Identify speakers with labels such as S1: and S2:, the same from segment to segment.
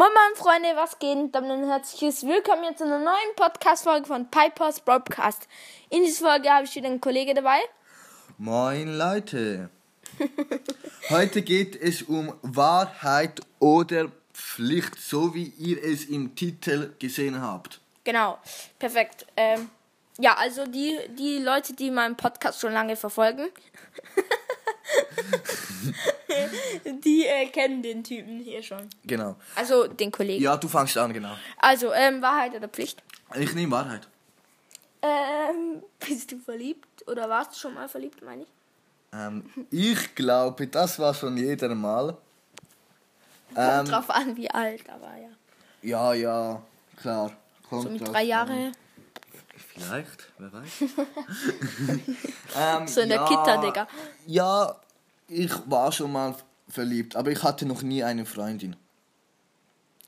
S1: Moin Moin Freunde, was geht? Damit ein herzliches Willkommen jetzt zu einer neuen Podcast-Folge von Pipers Broadcast. In dieser Folge habe ich wieder einen Kollege dabei.
S2: Moin Leute. Heute geht es um Wahrheit oder Pflicht, so wie ihr es im Titel gesehen habt.
S1: Genau, perfekt. Ähm, ja, also die, die Leute, die meinen Podcast schon lange verfolgen, die äh, kennen den Typen hier schon.
S2: Genau.
S1: Also den Kollegen.
S2: Ja, du fangst an, genau.
S1: Also, ähm, Wahrheit oder Pflicht?
S2: Ich nehme Wahrheit.
S1: Ähm, bist du verliebt? Oder warst du schon mal verliebt, meine ich?
S2: Ähm, ich glaube, das war schon jeder Mal.
S1: Kommt
S2: Ähm,
S1: drauf an, wie alt, aber ja.
S2: ja, ja, klar. Kommt
S1: So mit drei
S2: an. Vielleicht, wer weiß. ähm,
S1: So in der Kita, Digga.
S2: Ja, ich war schon mal verliebt, aber ich hatte noch nie eine Freundin.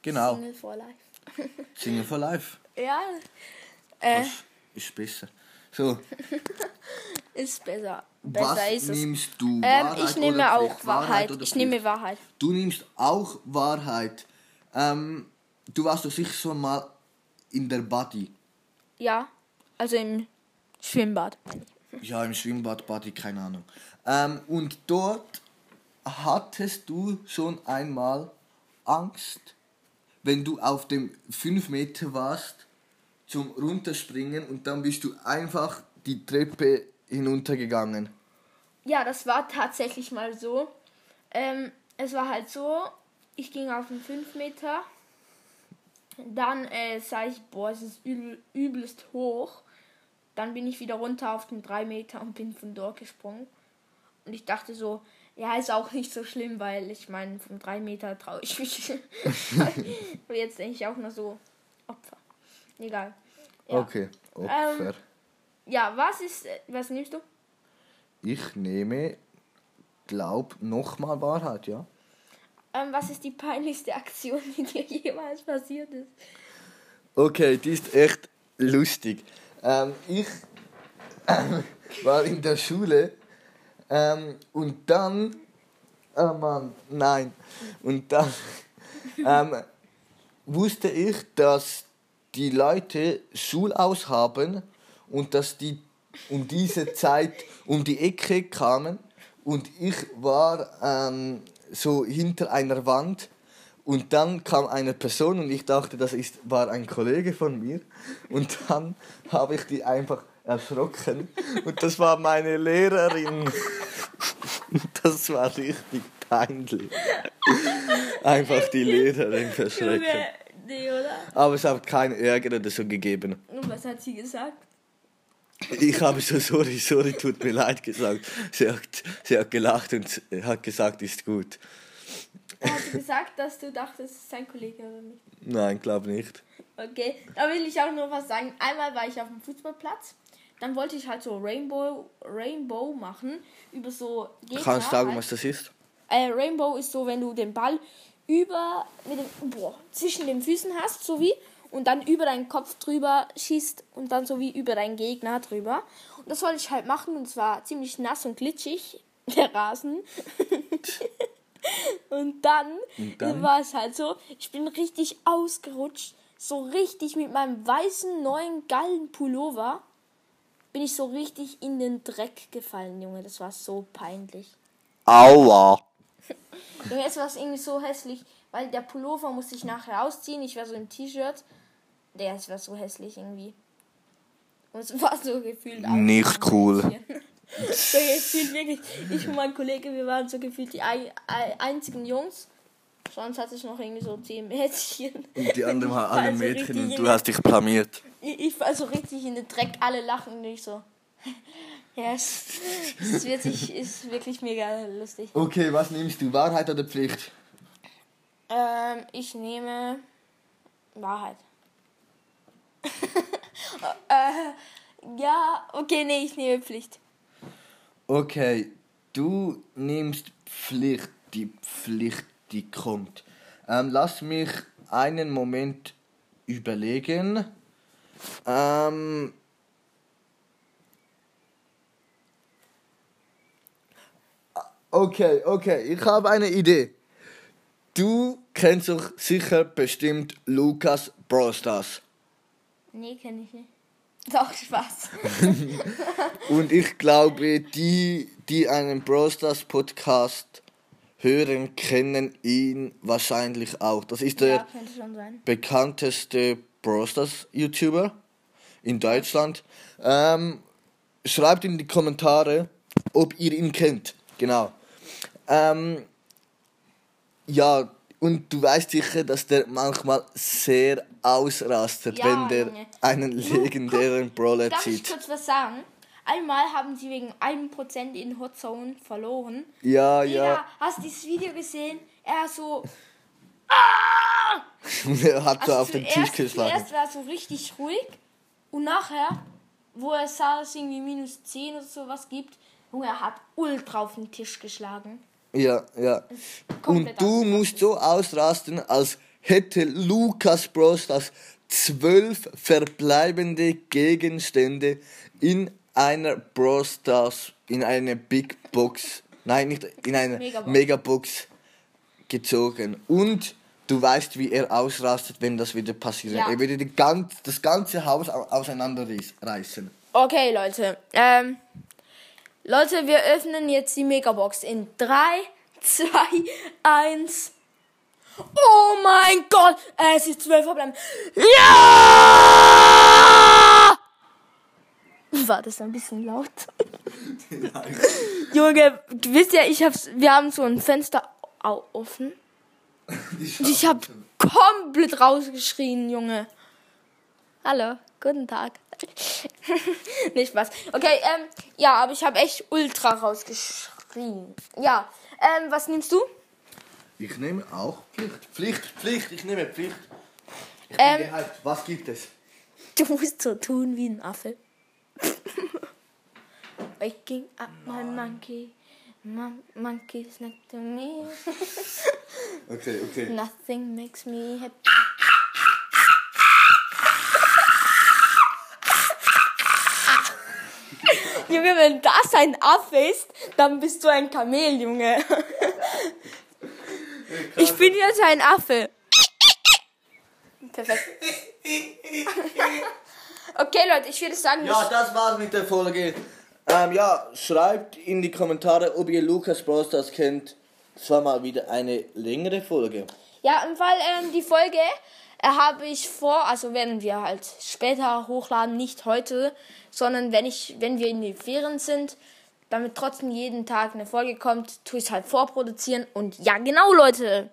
S2: Genau,
S1: Single for life.
S2: Single for Life.
S1: Ja. Äh,
S2: ist besser? So,
S1: ist besser. Besser
S2: was
S1: ist es.
S2: nimmst du?
S1: Ähm,
S2: Wahrheit
S1: ich nehme auch
S2: Pflicht?
S1: Wahrheit.
S2: oder
S1: Ich nehme Wahrheit.
S2: Du nimmst auch Wahrheit. Ähm, du warst doch sicher schon mal in der Body.
S1: Ja. Also im Schwimmbad.
S2: Ja, im Schwimmbad, Body, keine Ahnung. Ähm, und dort hattest du schon einmal Angst, wenn du auf dem 5 Meter warst, zum Runterspringen und dann bist du einfach die Treppe hinuntergegangen.
S1: Ja, das war tatsächlich mal so. Ähm, es war halt so, ich ging auf den 5 Meter. Dann äh, sah ich, boah, es ist übel, übelst hoch. Dann bin ich wieder runter auf den 3 Meter und bin von dort gesprungen. Und ich dachte so, ja, ist auch nicht so schlimm, weil ich meine, von 3 Meter traue ich mich. Und jetzt denke ich auch nur so, Opfer. Egal. Ja.
S2: Okay, Opfer.
S1: Ähm, Ja, was ist, äh, was nimmst du?
S2: ich nehme, glaub, nochmal Wahrheit, ja?
S1: Ähm, was ist die peinlichste Aktion, die dir jemals passiert ist?
S2: Okay, die ist echt lustig. Ähm, ich war in der Schule ähm, und dann. Oh Mann, nein. Und dann ähm, wusste ich, dass die Leute Schulaus haben und dass die um diese Zeit um die Ecke kamen und ich war ähm, so hinter einer Wand und dann kam eine Person und ich dachte, das ist, war ein Kollege von mir. Und dann habe ich die einfach erschrocken. Und das war meine Lehrerin. Das war richtig peinlich. Einfach die Lehrerin verschrecken.
S1: nee, oder?
S2: Aber es hat keinen Ärger oder so gegeben.
S1: Und was hat sie gesagt?
S2: Ich habe so sorry, sorry, tut mir leid gesagt. Sie hat, sie hat gelacht und hat gesagt, ist gut.
S1: Hat sie gesagt, dass du dachtest, es ist ein Kollege oder nicht?
S2: Nein, glaube nicht.
S1: Okay, da will ich auch noch was sagen. Einmal war ich auf dem Fußballplatz. Dann wollte ich halt so Rainbow, Rainbow machen über so Gegner.
S2: Kannst du sagen,
S1: halt.
S2: was das ist?
S1: Äh, Rainbow ist so, wenn du den Ball über mit dem, boah, zwischen den Füßen hast, so wie und dann über deinen Kopf drüber schießt und dann so wie über deinen Gegner drüber. Und das wollte ich halt machen und es war ziemlich nass und glitschig der Rasen. und dann,
S2: Und dann?
S1: war es halt so, ich bin richtig ausgerutscht, so richtig mit meinem weißen neuen geilen Pullover bin ich so richtig in den Dreck gefallen, Junge. Das war so peinlich.
S2: Aua.
S1: Junge, es war irgendwie so hässlich, weil der Pullover musste ich nachher ausziehen. Ich war so im T-Shirt. Der, es war so hässlich irgendwie. Und es war so gefühlt.
S2: Nicht cool.
S1: Mädchen. so gefühlt wirklich. Ich und mein Kollege, wir waren so gefühlt die ein, ein, einzigen Jungs. Sonst hatte ich noch irgendwie so zehn Mädchen.
S2: Und die anderen haben alle
S1: Also
S2: Mädchen und du hast dich blamiert.
S1: Ich, ich war so richtig in den Dreck, alle lachen und ich so. ja, es, es ist, wirklich, ist wirklich mega lustig.
S2: Okay, was nimmst du? Wahrheit oder Pflicht?
S1: Ähm, ich nehme Wahrheit. äh, ja, okay, nee, ich nehme Pflicht.
S2: Okay, du nimmst Pflicht, die Pflicht, die kommt. Ähm, lass mich einen Moment überlegen. Ähm, okay, okay, ich habe eine Idee. du kennst doch sicher bestimmt Lukas Brostars.
S1: Nee, kenne ich nicht. Doch, Spaß.
S2: Und ich glaube, die, die einen Brostars Podcast hören, kennen ihn wahrscheinlich auch. Das ist der
S1: ja,
S2: bekannteste Brostars YouTuber in Deutschland. Ähm, schreibt in die Kommentare, ob ihr ihn kennt. Genau. Ähm, ja, und du weißt sicher, dass der manchmal sehr ausrastet,
S1: Ja,
S2: wenn der
S1: Junge.
S2: einen legendären Brawler
S1: Darf ich
S2: zieht.
S1: kurz was sagen? Einmal haben sie wegen 1% in Hot Zone verloren.
S2: Ja,
S1: Digga,
S2: ja.
S1: hast du dieses Video gesehen? Er so.
S2: Er hat so
S1: Also
S2: auf den Tisch geschlagen.
S1: zuerst war er so richtig ruhig und nachher, wo er sah, dass es irgendwie minus 10 oder sowas gibt, Junge, er hat ultra auf den Tisch geschlagen.
S2: Ja, ja.
S1: komplett
S2: Und du musst so ausrasten, als hätte Lukas Bros das zwölf verbleibende Gegenstände in einer Brawl Stars, in eine Big Box, nein, nicht in eine
S1: Megabox.
S2: Megabox gezogen. Und du weißt, wie er ausrastet, wenn das wieder passiert.
S1: Ja.
S2: Er würde die ganz, das ganze Haus au- auseinanderreißen.
S1: Okay, Leute. Ähm, Leute, wir öffnen jetzt die Megabox in 3, 2, 1. Oh mein Gott! Es ist 12 verbleiben. Ja! War das ein bisschen laut? Junge, wisst ihr, ich hab's, wir haben so ein Fenster offen. Ich hab komplett rausgeschrien, Junge. Hallo, guten Tag. Nicht Spaß. Okay, ähm, ja, aber ich habe echt ultra rausgeschrien. Ja, ähm, was nimmst du?
S2: Ich nehme auch Pflicht. Pflicht, Pflicht, ich nehme Pflicht. Ich
S1: Ähm.
S2: bin gehypt. Was gibt es?
S1: Du musst so tun wie ein Affe. Waking up my monkey. Mon monkey's next to me.
S2: Okay, okay.
S1: Nothing makes me happy. Junge, wenn das ein Affe ist, dann bist du ein Kamel, Junge. Ich bin jetzt ein Affe. Perfekt. Okay, Leute, ich würde sagen,
S2: Ja, das war's mit der Folge. Ähm, ja, schreibt in die Kommentare, ob ihr Lukas Bros. das kennt. Das war mal wieder eine längere Folge.
S1: Ja, im Fall ähm, die Folge habe ich vor, also werden wir halt später hochladen, nicht heute, sondern wenn ich, wenn wir in den Ferien sind, damit trotzdem jeden Tag eine Folge kommt, tue ich es halt vorproduzieren und ja, genau, Leute.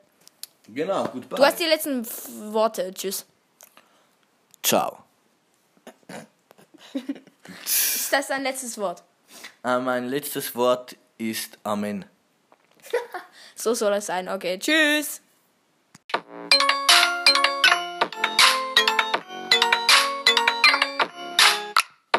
S2: Genau, goodbye.
S1: Du hast die letzten Worte. Tschüss.
S2: Ciao.
S1: Ist das dein letztes Wort?
S2: Äh, mein letztes Wort ist Amen.
S1: So soll es sein. Okay, tschüss.